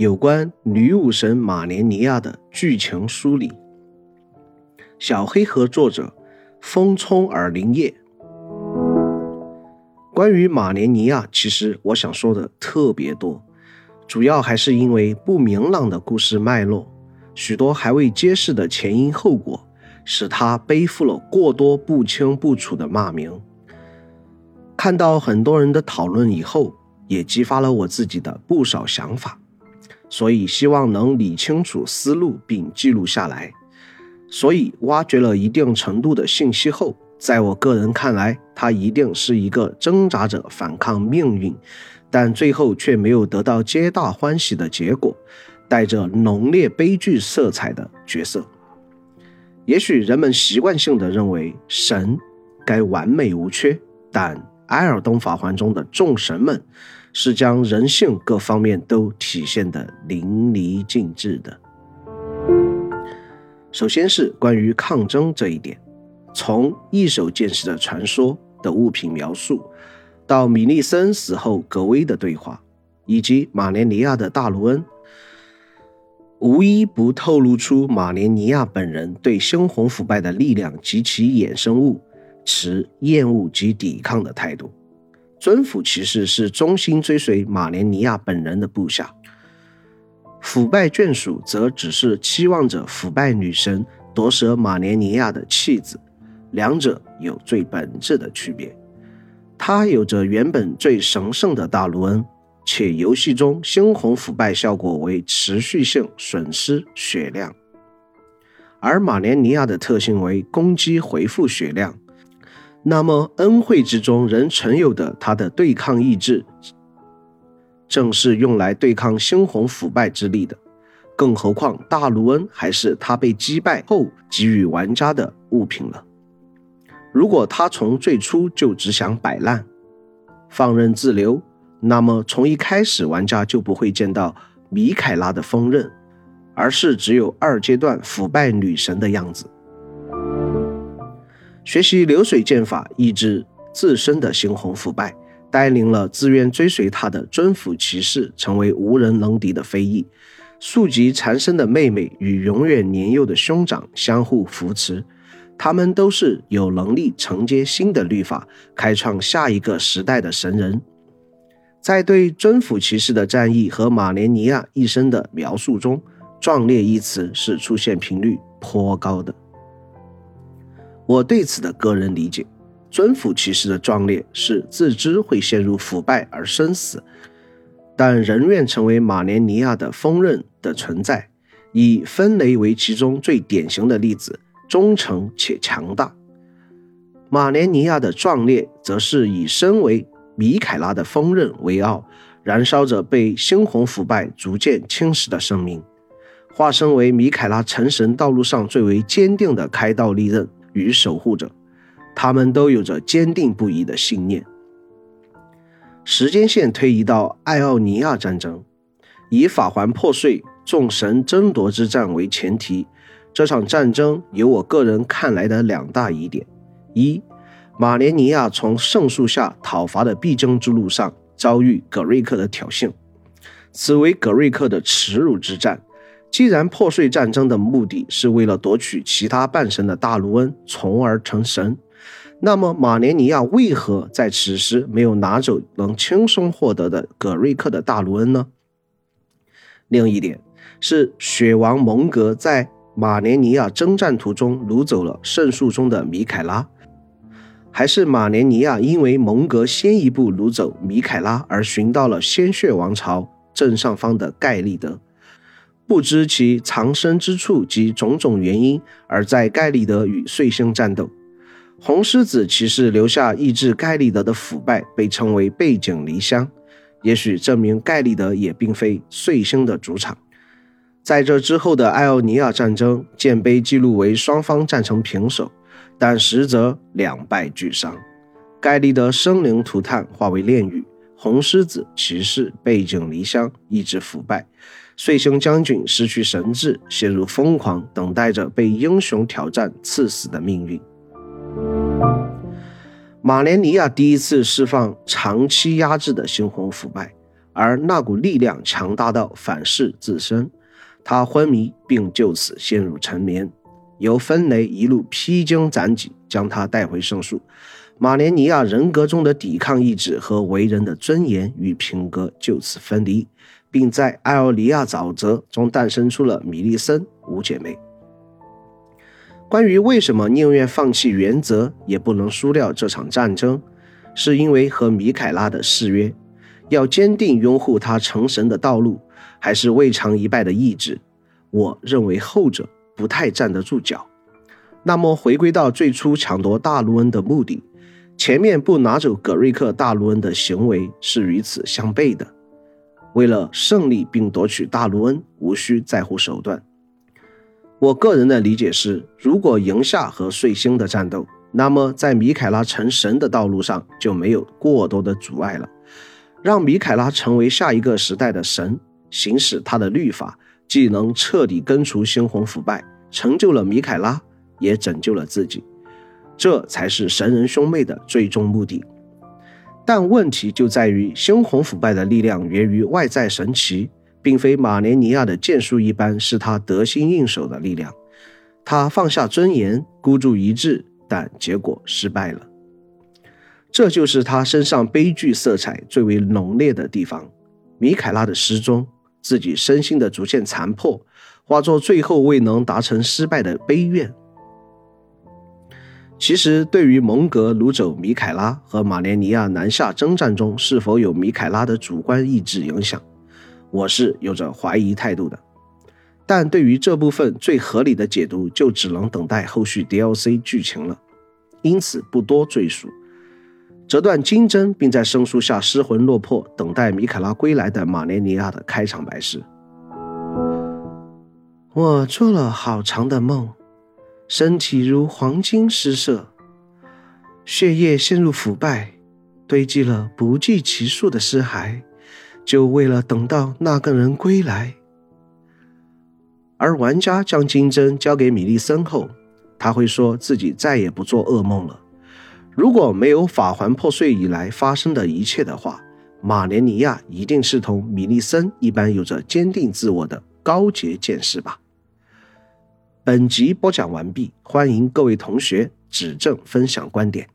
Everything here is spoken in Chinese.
有关女武神马莲尼亚的剧情梳理。小黑盒作者风冲耳林叶。关于马莲尼亚，其实我想说的特别多，主要还是因为不明朗的故事脉络，许多还未揭示的前因后果，使他背负了过多不清不楚的骂名。看到很多人的讨论以后，也激发了我自己的不少想法，所以希望能理清楚思路并记录下来。所以挖掘了一定程度的信息后。在我个人看来，他一定是一个挣扎着反抗命运，但最后却没有得到皆大欢喜的结果，带着浓烈悲剧色彩的角色。也许人们习惯性的认为神该完美无缺，但《埃尔登法环》中的众神们是将人性各方面都体现的淋漓尽致的。首先是关于抗争这一点。从一手见识的传说的物品描述，到米利森死后格威的对话，以及马连尼亚的大卢恩，无一不透露出马连尼亚本人对猩红腐败的力量及其衍生物持厌恶及抵抗的态度。尊府骑士是忠心追随马连尼亚本人的部下，腐败眷属则只是期望着腐败女神夺舍马连尼亚的弃子。两者有最本质的区别，它有着原本最神圣的大卢恩，且游戏中猩红腐败效果为持续性损失血量，而马连尼亚的特性为攻击回复血量。那么恩惠之中仍存有的他的对抗意志，正是用来对抗猩红腐败之力的。更何况大卢恩还是他被击败后给予玩家的物品了。如果他从最初就只想摆烂、放任自流，那么从一开始玩家就不会见到米凯拉的锋刃，而是只有二阶段腐败女神的样子。学习流水剑法，抑制自身的猩红腐败，带领了自愿追随他的尊府骑士成为无人能敌的非议。速疾缠身的妹妹与永远年幼的兄长相互扶持。他们都是有能力承接新的律法，开创下一个时代的神人。在对尊府骑士的战役和马连尼亚一生的描述中，“壮烈”一词是出现频率颇高的。我对此的个人理解，尊府骑士的壮烈是自知会陷入腐败而生死，但仍愿成为马连尼亚的锋刃的存在，以分雷为其中最典型的例子。忠诚且强大，马连尼亚的壮烈，则是以身为米凯拉的锋刃为傲，燃烧着被猩红腐败逐渐侵蚀的生命，化身为米凯拉成神道路上最为坚定的开道利刃与守护者。他们都有着坚定不移的信念。时间线推移到艾奥尼亚战争，以法环破碎、众神争夺之战为前提。这场战争有我个人看来的两大疑点：一，马连尼亚从圣树下讨伐的必争之路上遭遇葛瑞克的挑衅，此为葛瑞克的耻辱之战。既然破碎战争的目的是为了夺取其他半神的大卢恩，从而成神，那么马连尼亚为何在此时没有拿走能轻松获得的葛瑞克的大卢恩呢？另一点是雪王蒙格在。马连尼亚征战途中掳走了圣树中的米凯拉，还是马连尼亚因为蒙格先一步掳走米凯拉而寻到了鲜血王朝正上方的盖利德？不知其藏身之处及种种原因，而在盖利德与碎星战斗。红狮子骑士留下抑制盖利德的腐败，被称为背井离乡，也许证明盖利德也并非碎星的主场。在这之后的艾奥尼亚战争，剑碑记录为双方战成平手，但实则两败俱伤。盖利德生灵涂炭，化为炼狱；红狮子骑士背井离乡，意志腐败；碎星将军失去神智，陷入疯狂，等待着被英雄挑战刺死的命运。马连尼亚第一次释放长期压制的猩红腐败。而那股力量强大到反噬自身，他昏迷并就此陷入沉眠。由芬雷一路披荆斩棘，将他带回圣树。马连尼亚人格中的抵抗意志和为人的尊严与品格就此分离，并在艾奥尼亚沼泽中诞生出了米利森五姐妹。关于为什么宁愿放弃原则也不能输掉这场战争，是因为和米凯拉的誓约，要坚定拥护他成神的道路，还是未尝一败的意志？我认为后者不太站得住脚。那么回归到最初抢夺大陆恩的目的。前面不拿走葛瑞克大陆恩的行为是与此相悖的。为了胜利并夺取大卢恩，无需在乎手段。我个人的理解是，如果赢下和碎星的战斗，那么在米凯拉成神的道路上就没有过多的阻碍了。让米凯拉成为下一个时代的神，行使他的律法，既能彻底根除猩红腐败，成就了米凯拉，也拯救了自己。这才是神人兄妹的最终目的，但问题就在于猩红腐败的力量源于外在神奇，并非马连尼亚的剑术一般是他得心应手的力量。他放下尊严，孤注一掷，但结果失败了。这就是他身上悲剧色彩最为浓烈的地方。米凯拉的失踪，自己身心的逐渐残破，化作最后未能达成失败的悲怨。其实，对于蒙格掳走米凯拉和马连尼亚南下征战中是否有米凯拉的主观意志影响，我是有着怀疑态度的。但对于这部分最合理的解读，就只能等待后续 DLC 剧情了，因此不多赘述。折断金针，并在生树下失魂落魄，等待米凯拉归来的马连尼亚的开场白是：我做了好长的梦。身体如黄金失色，血液陷入腐败，堆积了不计其数的尸骸，就为了等到那个人归来。而玩家将金针交给米利森后，他会说自己再也不做噩梦了。如果没有法环破碎以来发生的一切的话，马连尼亚一定是同米利森一般有着坚定自我的高洁剑士吧。本集播讲完毕，欢迎各位同学指正分享观点。